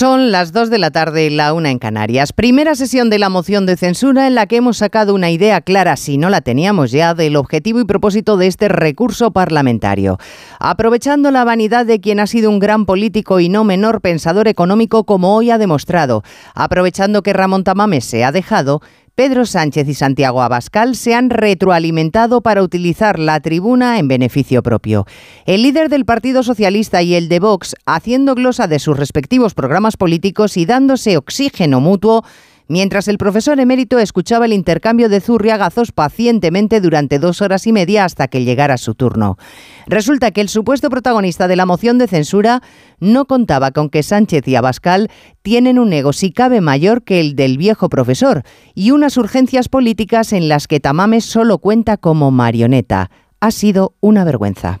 Son las 2 de la tarde, la una en Canarias. Primera sesión de la moción de censura en la que hemos sacado una idea clara, si no la teníamos ya, del objetivo y propósito de este recurso parlamentario. Aprovechando la vanidad de quien ha sido un gran político y no menor pensador económico como hoy ha demostrado, aprovechando que Ramón Tamames se ha dejado, Pedro Sánchez y Santiago Abascal se han retroalimentado para utilizar la tribuna en beneficio propio. El líder del Partido Socialista y el de Vox, haciendo glosa de sus respectivos programas políticos y dándose oxígeno mutuo, mientras el profesor emérito escuchaba el intercambio de zurriagazos pacientemente durante dos horas y media hasta que llegara su turno. Resulta que el supuesto protagonista de la moción de censura no contaba con que Sánchez y Abascal tienen un ego si cabe mayor que el del viejo profesor y unas urgencias políticas en las que Tamames solo cuenta como marioneta. Ha sido una vergüenza.